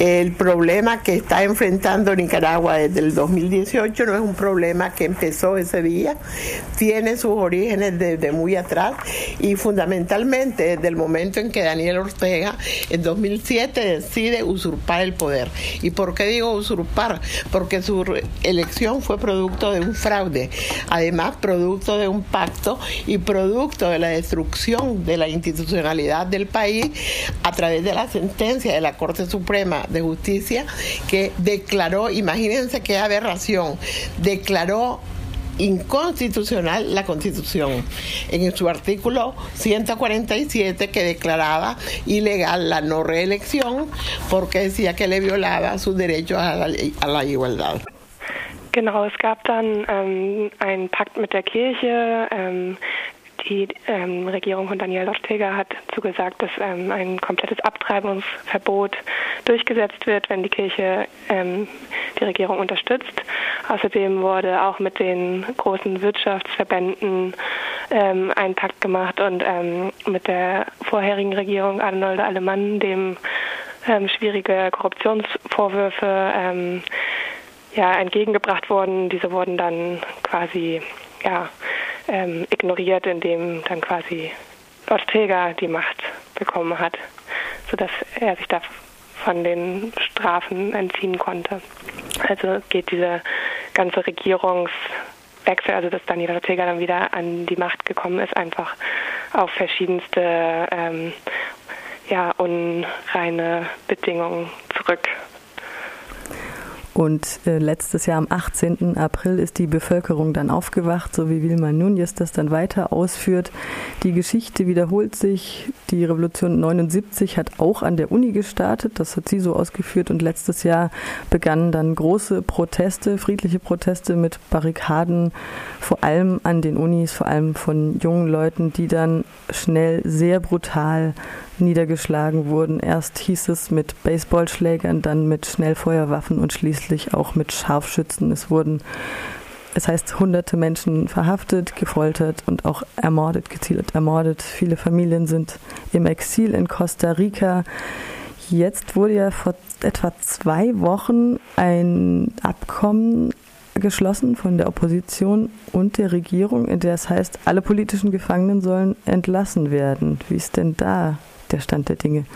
El problema que está enfrentando Nicaragua desde el 2018 no es un problema que empezó ese día, tiene sus orígenes desde muy atrás y fundamentalmente desde el momento en que Daniel Ortega en 2007 decide usurpar el poder. ¿Y por qué digo usurpar? Porque su elección fue producto de un fraude, además producto de un pacto y producto de la destrucción de la institucionalidad del país a través de la sentencia de la Corte Suprema de Justicia que declaró, imagínense qué aberración, declaró inconstitucional la Constitución en su artículo 147 que declaraba ilegal la no reelección porque decía que le violaba sus derechos a la, igualdad. Genau, es gab dann ähm, einen Pakt mit der Kirche, ähm, Die ähm, Regierung von Daniel Ortega hat zugesagt, dass ähm, ein komplettes Abtreibungsverbot durchgesetzt wird, wenn die Kirche ähm, die Regierung unterstützt. Außerdem wurde auch mit den großen Wirtschaftsverbänden ähm, ein Pakt gemacht und ähm, mit der vorherigen Regierung Arnoldo Alemann, dem ähm, schwierige Korruptionsvorwürfe ja, entgegengebracht wurden. Diese wurden dann quasi ja, ähm, ignoriert, indem dann quasi Ortega die Macht bekommen hat, sodass er sich da von den Strafen entziehen konnte. Also geht diese ganze Regierungswechsel, also dass Daniel Ortega dann wieder an die Macht gekommen ist, einfach auf verschiedenste ähm, ja, unreine Bedingungen zurück. Und äh, letztes Jahr am 18. April ist die Bevölkerung dann aufgewacht, so wie Wilma Núñez das dann weiter ausführt. Die Geschichte wiederholt sich. Die Revolution 79 hat auch an der Uni gestartet, das hat sie so ausgeführt. Und letztes Jahr begannen dann große Proteste, friedliche Proteste mit Barrikaden, vor allem an den Unis, vor allem von jungen Leuten, die dann schnell sehr brutal niedergeschlagen wurden. Erst hieß es mit Baseballschlägern, dann mit Schnellfeuerwaffen und schließlich auch mit Scharfschützen. Es wurden, es heißt, hunderte Menschen verhaftet, gefoltert und auch ermordet, gezielt ermordet. Viele Familien sind im Exil in Costa Rica. Jetzt wurde ja vor etwa zwei Wochen ein Abkommen geschlossen von der Opposition und der Regierung, in der es heißt, alle politischen Gefangenen sollen entlassen werden. Wie ist denn da der Stand der Dinge?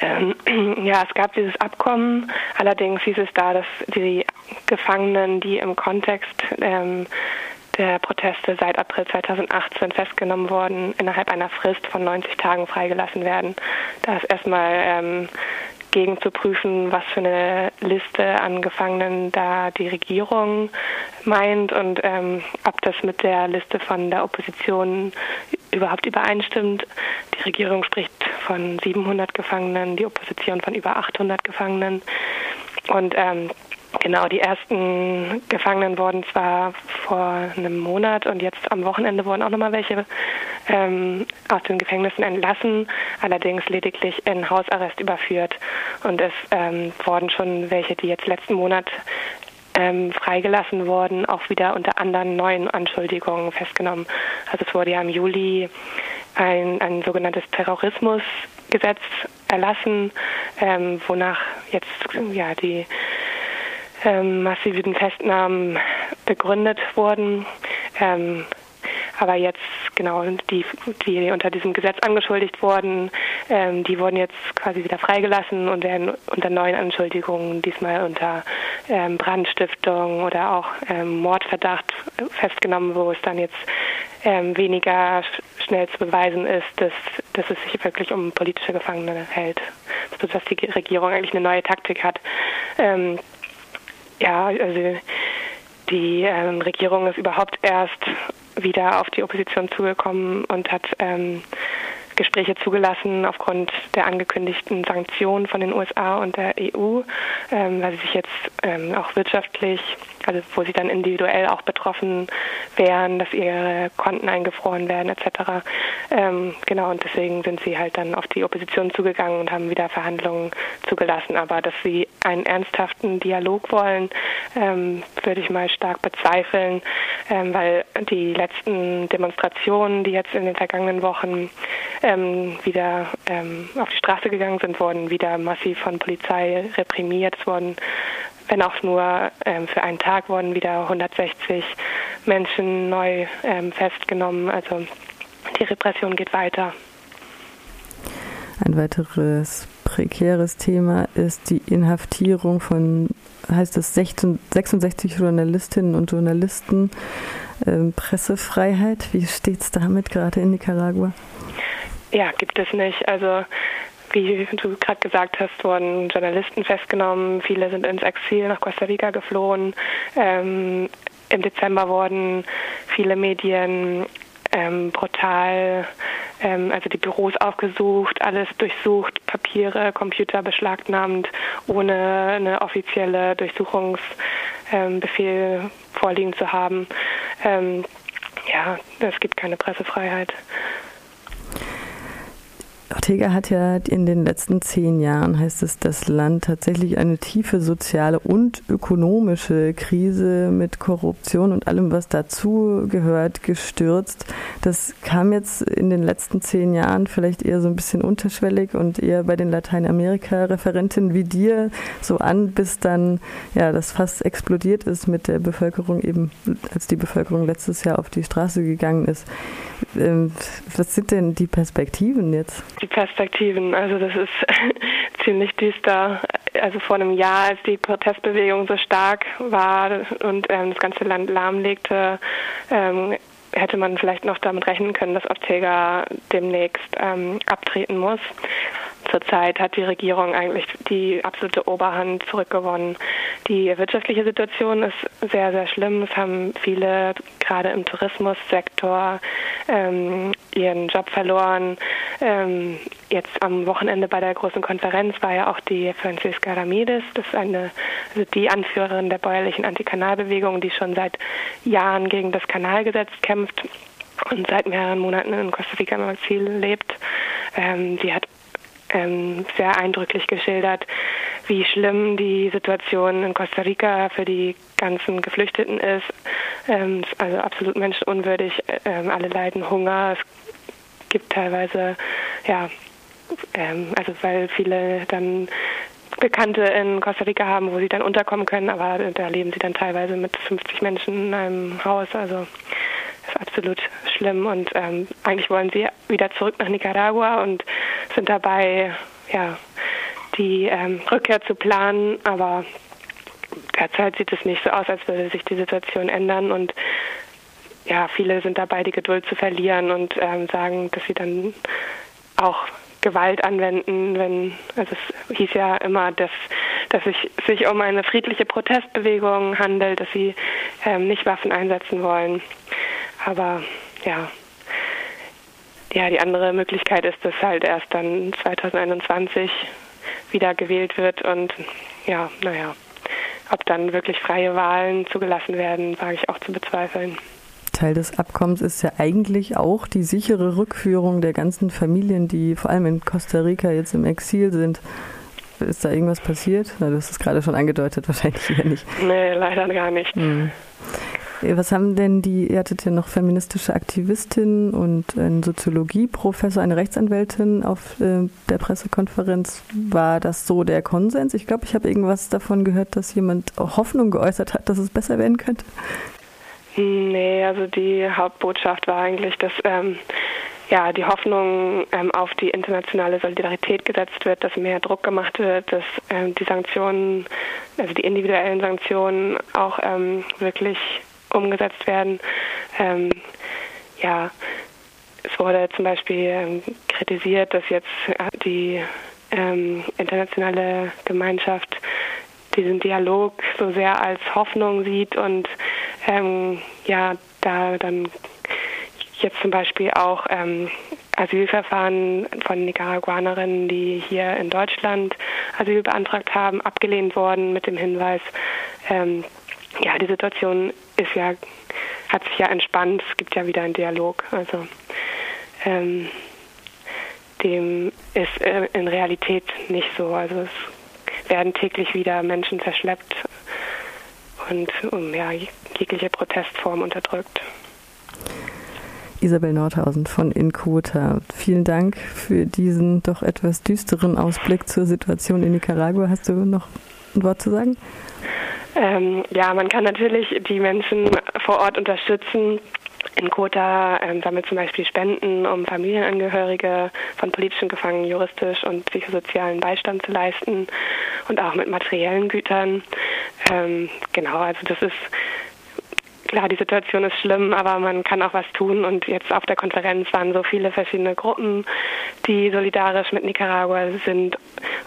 Ähm, ja, es gab dieses Abkommen. Allerdings hieß es da, dass die Gefangenen, die im Kontext ähm, der Proteste seit April 2018 festgenommen wurden, innerhalb einer Frist von 90 Tagen freigelassen werden. Da ist erstmal ähm, gegen zu prüfen, was für eine Liste an Gefangenen da die Regierung meint und ähm, ob das mit der Liste von der Opposition überhaupt übereinstimmt. Die Regierung spricht von 700 Gefangenen, die Opposition von über 800 Gefangenen. Und ähm, Genau, die ersten Gefangenen wurden zwar vor einem Monat und jetzt am Wochenende wurden auch nochmal welche ähm, aus den Gefängnissen entlassen, allerdings lediglich in Hausarrest überführt. Und es ähm, wurden schon welche, die jetzt letzten Monat ähm, freigelassen worden, auch wieder unter anderen neuen Anschuldigungen festgenommen. Also es wurde ja im Juli ein, ein sogenanntes Terrorismusgesetz erlassen, ähm, wonach jetzt ja die ähm, massiven Festnahmen begründet wurden. Ähm, aber jetzt genau die, die unter diesem Gesetz angeschuldigt wurden, ähm, die wurden jetzt quasi wieder freigelassen und werden unter neuen Anschuldigungen, diesmal unter ähm, Brandstiftung oder auch ähm, Mordverdacht festgenommen, wo es dann jetzt ähm, weniger schnell zu beweisen ist, dass, dass es sich wirklich um politische Gefangene hält. Also, dass die Regierung eigentlich eine neue Taktik hat. Ähm, ja, also die ähm, Regierung ist überhaupt erst wieder auf die Opposition zugekommen und hat ähm, Gespräche zugelassen aufgrund der angekündigten Sanktionen von den USA und der EU, ähm, weil sie sich jetzt ähm, auch wirtschaftlich, also wo sie dann individuell auch betroffen wären, dass ihre Konten eingefroren werden etc. Ähm, genau, und deswegen sind sie halt dann auf die Opposition zugegangen und haben wieder Verhandlungen zugelassen. Aber dass sie einen ernsthaften Dialog wollen, ähm, würde ich mal stark bezweifeln, ähm, weil die letzten Demonstrationen, die jetzt in den vergangenen Wochen ähm, wieder ähm, auf die Straße gegangen sind, wurden wieder massiv von Polizei reprimiert. Wurden, wenn auch nur ähm, für einen Tag, wurden wieder 160 Menschen neu ähm, festgenommen. Also die Repression geht weiter. Ein weiteres prekäres Thema ist die Inhaftierung von, heißt es, 66 Journalistinnen und Journalisten. Ähm, Pressefreiheit, wie steht es damit gerade in Nicaragua? Ja, gibt es nicht. Also wie du gerade gesagt hast, wurden Journalisten festgenommen. Viele sind ins Exil nach Costa Rica geflohen. Ähm, Im Dezember wurden viele Medien ähm, brutal, ähm, also die Büros aufgesucht, alles durchsucht, Papiere, Computer beschlagnahmt, ohne eine offizielle Durchsuchungsbefehl ähm, vorliegen zu haben. Ähm, ja, es gibt keine Pressefreiheit. Ortega hat ja in den letzten zehn Jahren, heißt es, das Land tatsächlich eine tiefe soziale und ökonomische Krise mit Korruption und allem, was dazu gehört, gestürzt. Das kam jetzt in den letzten zehn Jahren vielleicht eher so ein bisschen unterschwellig und eher bei den Lateinamerika-Referentinnen wie dir so an, bis dann ja das fast explodiert ist mit der Bevölkerung eben, als die Bevölkerung letztes Jahr auf die Straße gegangen ist. Ähm, was sind denn die Perspektiven jetzt? Die Perspektiven, also das ist ziemlich düster. Also vor einem Jahr, als die Protestbewegung so stark war und ähm, das ganze Land lahmlegte, ähm, hätte man vielleicht noch damit rechnen können, dass Ortega demnächst ähm, abtreten muss. Zurzeit hat die Regierung eigentlich die absolute Oberhand zurückgewonnen. Die wirtschaftliche Situation ist sehr, sehr schlimm. Es haben viele gerade im Tourismussektor ähm, ihren Job verloren. Ähm, jetzt am Wochenende bei der großen Konferenz war ja auch die Franziska Ramirez, das ist eine, also die Anführerin der bäuerlichen Antikanalbewegung, die schon seit Jahren gegen das Kanalgesetz kämpft und seit mehreren Monaten in Costa Rica im Exil lebt. Ähm, sie hat ähm, sehr eindrücklich geschildert, wie schlimm die Situation in Costa Rica für die ganzen Geflüchteten ist. Ähm, also absolut menschenunwürdig. Ähm, alle leiden Hunger. Es gibt teilweise, ja, ähm, also weil viele dann Bekannte in Costa Rica haben, wo sie dann unterkommen können, aber da leben sie dann teilweise mit 50 Menschen in einem Haus. Also absolut schlimm. Und ähm, eigentlich wollen sie wieder zurück nach Nicaragua und sind dabei, ja, die ähm, Rückkehr zu planen, aber derzeit sieht es nicht so aus, als würde sich die Situation ändern. Und ja, viele sind dabei, die Geduld zu verlieren und ähm, sagen, dass sie dann auch Gewalt anwenden, wenn also es hieß ja immer, dass dass es sich um eine friedliche Protestbewegung handelt, dass sie ähm, nicht Waffen einsetzen wollen. Aber ja, ja, die andere Möglichkeit ist, dass halt erst dann 2021 wieder gewählt wird und ja, naja, ob dann wirklich freie Wahlen zugelassen werden, wage ich auch zu bezweifeln. Teil des Abkommens ist ja eigentlich auch die sichere Rückführung der ganzen Familien, die vor allem in Costa Rica jetzt im Exil sind. Ist da irgendwas passiert? Na, du hast es gerade schon angedeutet, wahrscheinlich eher nicht. Nee, leider gar nicht. Hm. Was haben denn die, ihr hattet ja noch feministische Aktivistin und ein Soziologieprofessor, eine Rechtsanwältin auf äh, der Pressekonferenz. War das so der Konsens? Ich glaube, ich habe irgendwas davon gehört, dass jemand Hoffnung geäußert hat, dass es besser werden könnte. Nee, also die Hauptbotschaft war eigentlich, dass ähm, ja, die Hoffnung ähm, auf die internationale Solidarität gesetzt wird, dass mehr Druck gemacht wird, dass ähm, die Sanktionen, also die individuellen Sanktionen auch ähm, wirklich umgesetzt werden. Ähm, ja, es wurde zum Beispiel ähm, kritisiert, dass jetzt die ähm, internationale Gemeinschaft diesen Dialog so sehr als Hoffnung sieht und ähm, ja, da dann jetzt zum Beispiel auch ähm, Asylverfahren von Nicaraguanerinnen, die hier in Deutschland Asyl beantragt haben, abgelehnt worden mit dem Hinweis, ähm, ja, die Situation ist ja, hat sich ja entspannt, es gibt ja wieder einen Dialog. Also ähm, dem ist äh, in Realität nicht so. Also es werden täglich wieder Menschen verschleppt und um ja, jegliche Protestform unterdrückt. Isabel Nordhausen von Inkota. Vielen Dank für diesen doch etwas düsteren Ausblick zur Situation in Nicaragua. Hast du noch ein Wort zu sagen? Ähm, ja, man kann natürlich die Menschen vor Ort unterstützen. In Kota ähm, sammelt zum Beispiel Spenden, um Familienangehörige von politischen Gefangenen juristisch und psychosozialen Beistand zu leisten und auch mit materiellen Gütern. Ähm, genau, also das ist klar, die Situation ist schlimm, aber man kann auch was tun. Und jetzt auf der Konferenz waren so viele verschiedene Gruppen, die solidarisch mit Nicaragua sind.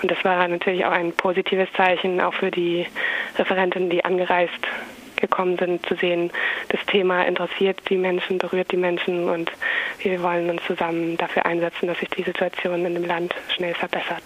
Und das war natürlich auch ein positives Zeichen, auch für die Referentinnen, die angereist gekommen sind, zu sehen, das Thema interessiert die Menschen, berührt die Menschen und wir wollen uns zusammen dafür einsetzen, dass sich die Situation in dem Land schnell verbessert.